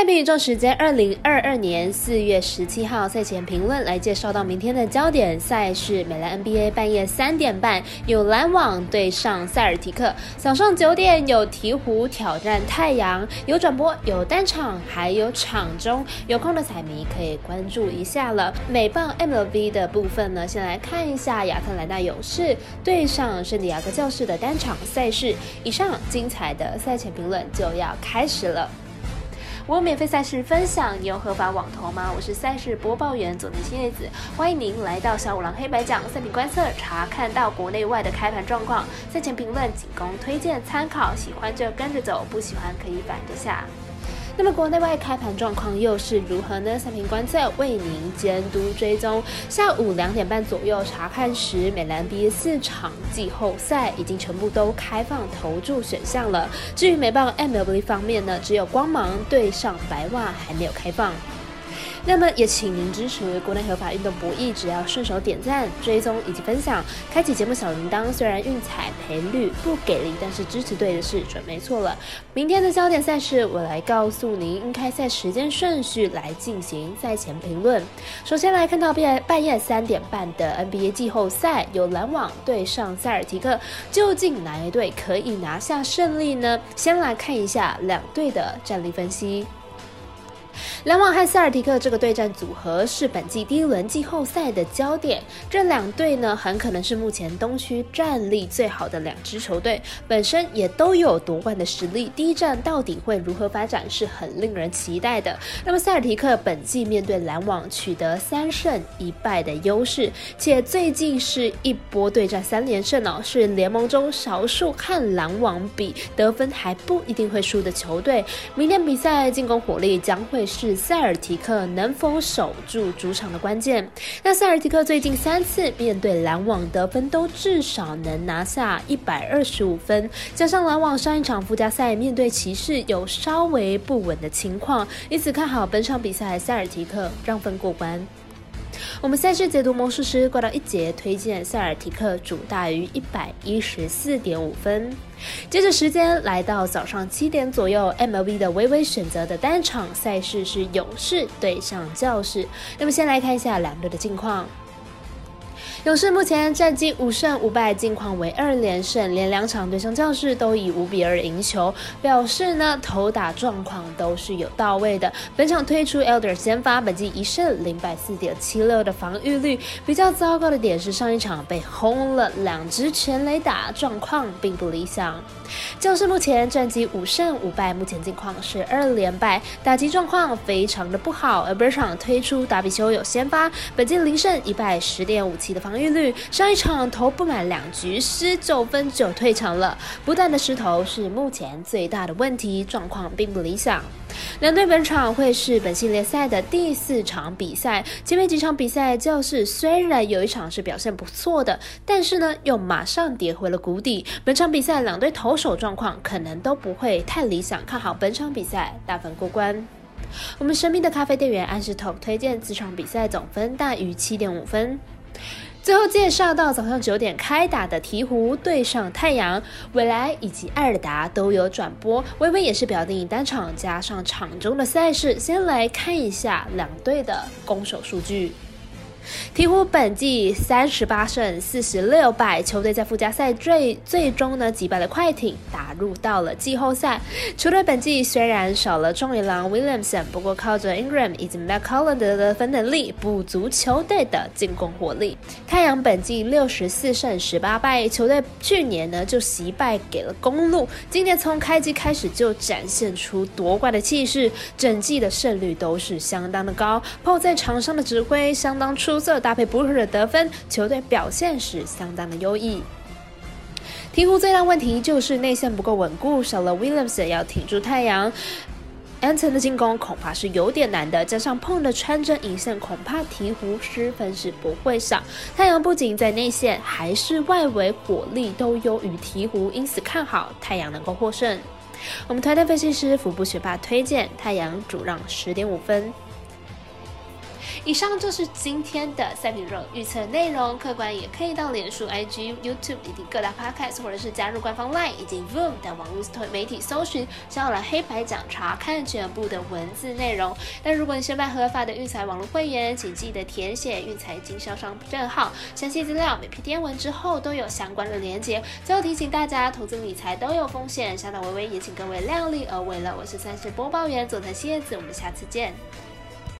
赛评宇宙时间，二零二二年四月十七号赛前评论来介绍到明天的焦点赛事：美兰 NBA 半夜三点半有篮网对上塞尔提克，早上九点有鹈鹕挑战太阳，有转播，有单场，还有场中，有空的彩迷可以关注一下了。美棒 MLB 的部分呢，先来看一下亚特兰大勇士对上圣地亚哥教士的单场赛事。以上精彩的赛前评论就要开始了。我有免费赛事分享，你有合法网投吗？我是赛事播报员佐藤新叶子，欢迎您来到小五郎黑白奖赛品观测，查看到国内外的开盘状况。赛前评论仅供推荐参考，喜欢就跟着走，不喜欢可以反着下。那么国内外开盘状况又是如何呢？三平观测为您监督追踪。下午两点半左右查看时，美兰 B 四场季后赛已经全部都开放投注选项了。至于美棒 MLB 方面呢，只有光芒对上白袜还没有开放。那么也请您支持国内合法运动博弈，只要顺手点赞、追踪以及分享，开启节目小铃铛。虽然运彩赔率不给力，但是支持对的是准没错了。明天的焦点赛事，我来告诉您应开赛时间顺序来进行赛前评论。首先来看到半半夜三点半的 NBA 季后赛，有篮网对上塞尔提克，究竟哪一队可以拿下胜利呢？先来看一下两队的战力分析。篮网和塞尔提克这个对战组合是本季第一轮季后赛的焦点。这两队呢，很可能是目前东区战力最好的两支球队，本身也都有夺冠的实力。第一战到底会如何发展，是很令人期待的。那么塞尔提克本季面对篮网取得三胜一败的优势，且最近是一波对战三连胜哦，是联盟中少数看篮网比得分还不一定会输的球队。明天比赛进攻火力将会是。塞尔提克能否守住主场的关键？那塞尔提克最近三次面对篮网得分都至少能拿下一百二十五分，加上篮网上一场附加赛面对骑士有稍微不稳的情况，因此看好本场比赛塞尔提克让分过关。我们赛事解读魔术师挂到一节，推荐塞尔提克主大于一百一十四点五分。接着时间来到早上七点左右，MLB 的微微选择的单场赛事是勇士对上教士。那么先来看一下两队的近况。勇士目前战绩五胜五败，近况为二连胜，连两场对上教士都以五比二赢球，表示呢投打状况都是有到位的。本场推出 Elder 先发，本季一胜零败四点七六的防御率，比较糟糕的点是上一场被轰了两支全垒打，状况并不理想。教士目前战绩五胜五败，目前近况是二连败，打击状况非常的不好。而本场推出达比修有先发，本季零胜一败十点五七的防。防御率上一场投不满两局失九分就退场了，不断的失投是目前最大的问题，状况并不理想。两队本场会是本系列赛的第四场比赛，前面几场比赛教室虽然有一场是表现不错的，但是呢又马上跌回了谷底。本场比赛两队投手状况可能都不会太理想，看好本场比赛大分过关。我们神秘的咖啡店员安石头推荐这场比赛总分大于七点五分。最后介绍到早上九点开打的鹈鹕对上太阳，未来以及艾尔达都有转播，微微也是表定单场加上场中的赛事，先来看一下两队的攻守数据。鹈鹕本季三十八胜四十六败，球队在附加赛最最终呢击败了快艇，打入到了季后赛。球队本季虽然少了中野郎 Williamson，不过靠着 Ingram 以及 McCollum 的得分能力，补足球队的进攻火力。太阳本季六十四胜十八败，球队去年呢就惜败给了公路，今年从开机开始就展现出夺冠的气势，整季的胜率都是相当的高。泡在场上的指挥相当出。出色搭配布鲁的得分，球队表现是相当的优异。鹈鹕最大问题就是内线不够稳固，少了 Williams 要挺住太阳，Anton 的进攻恐怕是有点难的。加上碰的穿针引线，恐怕鹈鹕失分是不会少。太阳不仅在内线，还是外围火力都优于鹈鹕，因此看好太阳能够获胜。我们团队分析师福布学霸推荐太阳主让十点五分。以上就是今天的赛品热预测内容，客官也可以到脸书、IG、YouTube 以及各大 Podcast，或者是加入官方 LINE 以及 Voom 等网络媒体搜寻，想要来黑白讲查看全部的文字内容。但如果你是办合法的运财网络会员，请记得填写运财经销商证号，详细资料每篇天文之后都有相关的连接。最后提醒大家，投资理财都有风险，小岛微微也请各位量力而为了。我是三十播报员佐藤蝎子，我们下次见。